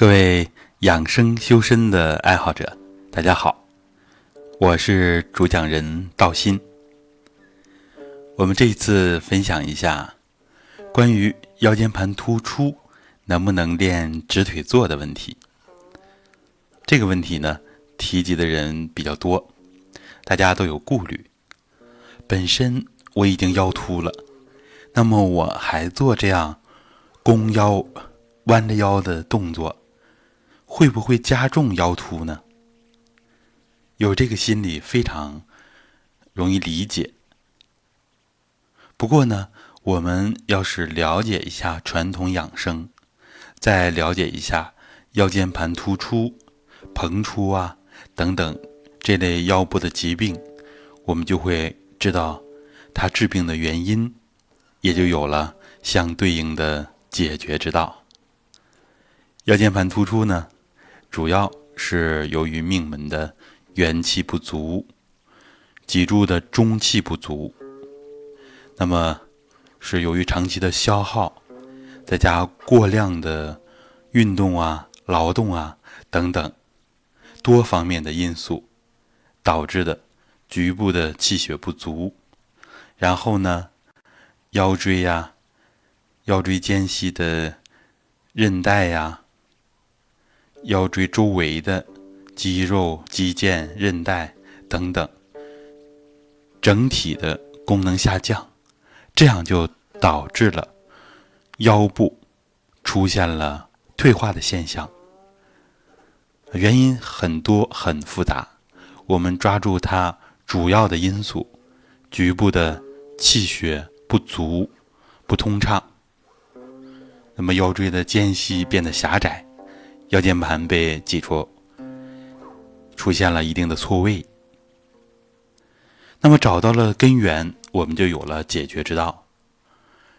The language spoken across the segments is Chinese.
各位养生修身的爱好者，大家好，我是主讲人道心。我们这一次分享一下关于腰间盘突出能不能练直腿坐的问题。这个问题呢，提及的人比较多，大家都有顾虑。本身我已经腰突了，那么我还做这样弓腰、弯着腰的动作。会不会加重腰突呢？有这个心理非常容易理解。不过呢，我们要是了解一下传统养生，再了解一下腰间盘突出、膨出啊等等这类腰部的疾病，我们就会知道它治病的原因，也就有了相对应的解决之道。腰间盘突出呢？主要是由于命门的元气不足，脊柱的中气不足，那么是由于长期的消耗，再加过量的运动啊、劳动啊等等多方面的因素导致的局部的气血不足，然后呢，腰椎呀、腰椎间隙的韧带呀。腰椎周围的肌肉、肌腱、韧带等等，整体的功能下降，这样就导致了腰部出现了退化的现象。原因很多很复杂，我们抓住它主要的因素：局部的气血不足、不通畅，那么腰椎的间隙变得狭窄。腰间盘被挤出，出现了一定的错位。那么找到了根源，我们就有了解决之道。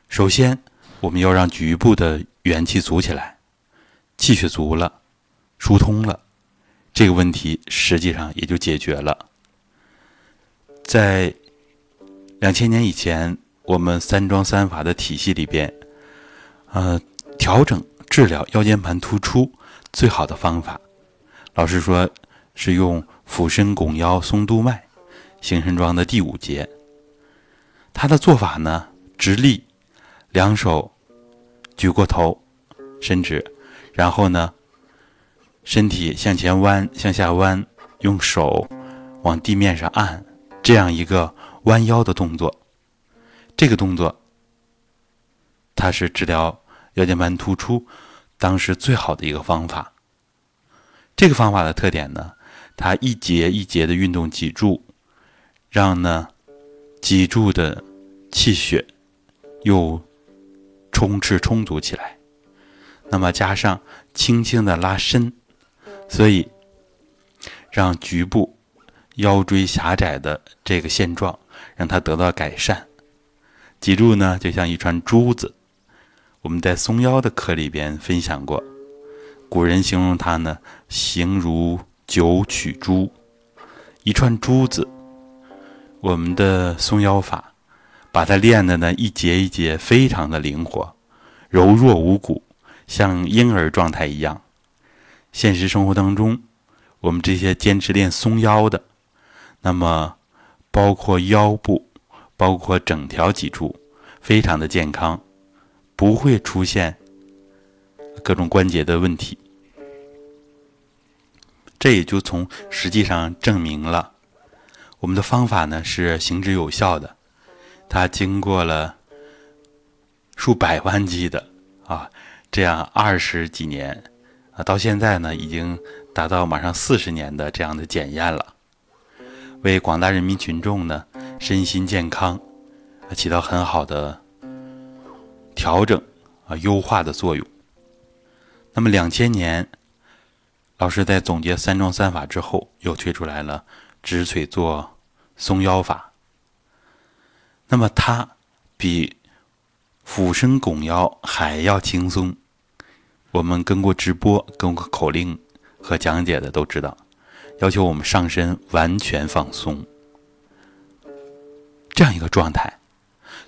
首先，我们要让局部的元气足起来，气血足了，疏通了，这个问题实际上也就解决了。在两千年以前，我们三桩三法的体系里边，呃，调整治疗腰间盘突出。最好的方法，老师说是用俯身拱腰松督脉，行神桩的第五节。他的做法呢，直立，两手举过头，伸直，然后呢，身体向前弯，向下弯，用手往地面上按，这样一个弯腰的动作。这个动作，它是治疗腰间盘突出。当时最好的一个方法，这个方法的特点呢，它一节一节的运动脊柱，让呢脊柱的气血又充斥充足起来。那么加上轻轻的拉伸，所以让局部腰椎狭窄的这个现状让它得到改善。脊柱呢就像一串珠子。我们在松腰的课里边分享过，古人形容它呢，形如九曲珠，一串珠子。我们的松腰法，把它练的呢一节一节非常的灵活，柔弱无骨，像婴儿状态一样。现实生活当中，我们这些坚持练松腰的，那么包括腰部，包括整条脊柱，非常的健康。不会出现各种关节的问题，这也就从实际上证明了我们的方法呢是行之有效的。它经过了数百万计的啊，这样二十几年啊，到现在呢已经达到马上四十年的这样的检验了，为广大人民群众呢身心健康起到很好的。调整啊，优化的作用。那么两千年，老师在总结三桩三法之后，又推出来了直腿坐松腰法。那么它比俯身拱腰还要轻松。我们跟过直播、跟过口令和讲解的都知道，要求我们上身完全放松，这样一个状态。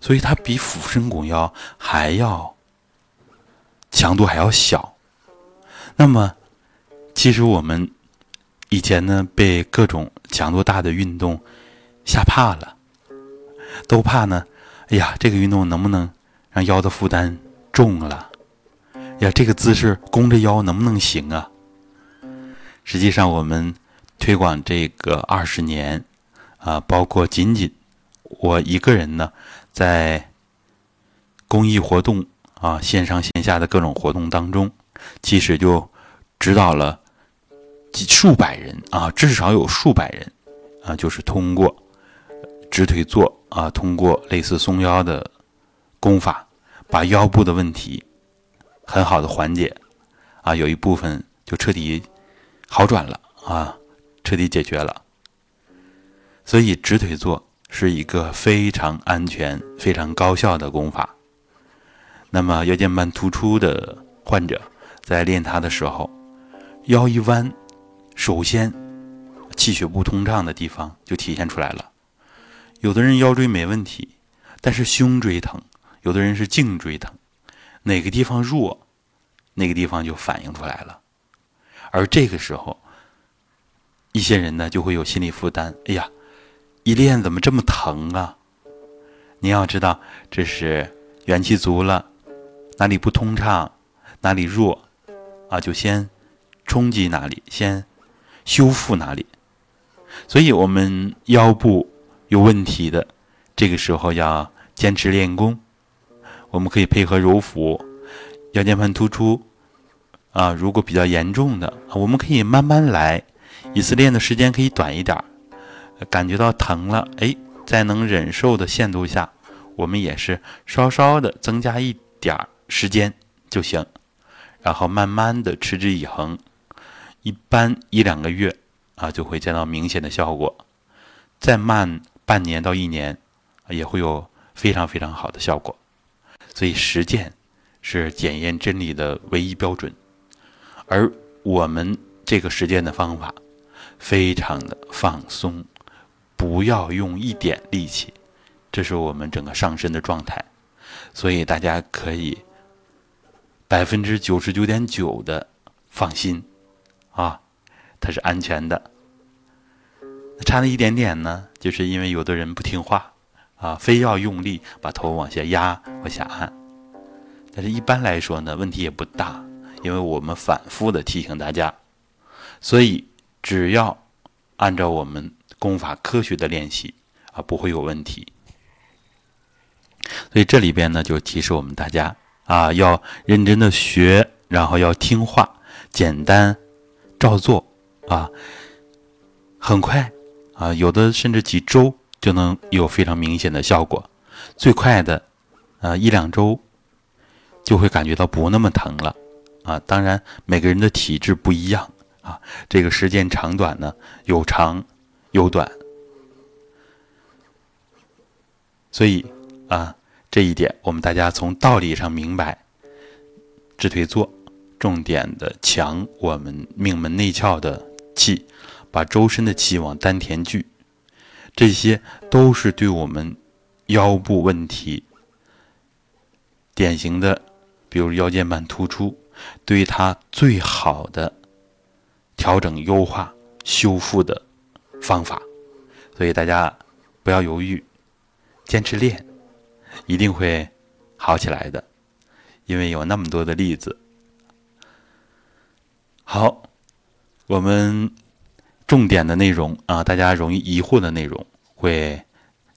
所以它比俯身拱腰还要强度还要小，那么，其实我们以前呢，被各种强度大的运动吓怕了，都怕呢。哎呀，这个运动能不能让腰的负担重了？呀，这个姿势弓着腰能不能行啊？实际上，我们推广这个二十年啊，包括仅仅我一个人呢，在公益活动啊、线上线下的各种活动当中，其实就指导了几数百人啊，至少有数百人啊，就是通过直腿坐啊，通过类似松腰的功法，把腰部的问题很好的缓解啊，有一部分就彻底。好转了啊，彻底解决了。所以直腿坐是一个非常安全、非常高效的功法。那么腰间盘突出的患者在练它的时候，腰一弯，首先气血不通畅的地方就体现出来了。有的人腰椎没问题，但是胸椎疼；有的人是颈椎疼，哪个地方弱，那个地方就反映出来了。而这个时候，一些人呢就会有心理负担。哎呀，一练怎么这么疼啊？你要知道，这是元气足了，哪里不通畅，哪里弱，啊，就先冲击哪里，先修复哪里。所以，我们腰部有问题的，这个时候要坚持练功。我们可以配合揉腹，腰间盘突出。啊，如果比较严重的，我们可以慢慢来，一次练的时间可以短一点儿。感觉到疼了，哎，在能忍受的限度下，我们也是稍稍的增加一点儿时间就行，然后慢慢的持之以恒，一般一两个月啊就会见到明显的效果，再慢半年到一年，也会有非常非常好的效果。所以实践是检验真理的唯一标准。而我们这个实践的方法，非常的放松，不要用一点力气，这是我们整个上身的状态，所以大家可以百分之九十九点九的放心，啊，它是安全的。差那一点点呢，就是因为有的人不听话，啊，非要用力把头往下压往下按，但是一般来说呢，问题也不大。因为我们反复的提醒大家，所以只要按照我们功法科学的练习啊，不会有问题。所以这里边呢，就提示我们大家啊，要认真的学，然后要听话，简单照做啊，很快啊，有的甚至几周就能有非常明显的效果，最快的啊一两周就会感觉到不那么疼了。啊，当然每个人的体质不一样啊，这个时间长短呢有长有短，所以啊这一点我们大家从道理上明白，直腿坐重点的强我们命门内窍的气，把周身的气往丹田聚，这些都是对我们腰部问题典型的，比如腰间盘突出。对它最好的调整、优化、修复的方法，所以大家不要犹豫，坚持练，一定会好起来的。因为有那么多的例子。好，我们重点的内容啊，大家容易疑惑的内容会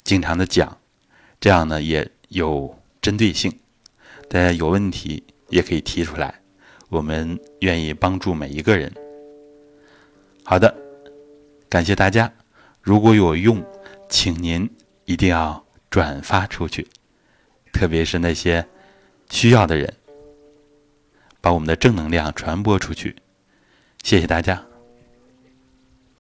经常的讲，这样呢也有针对性，大家有问题也可以提出来。我们愿意帮助每一个人。好的，感谢大家。如果有用，请您一定要转发出去，特别是那些需要的人，把我们的正能量传播出去。谢谢大家。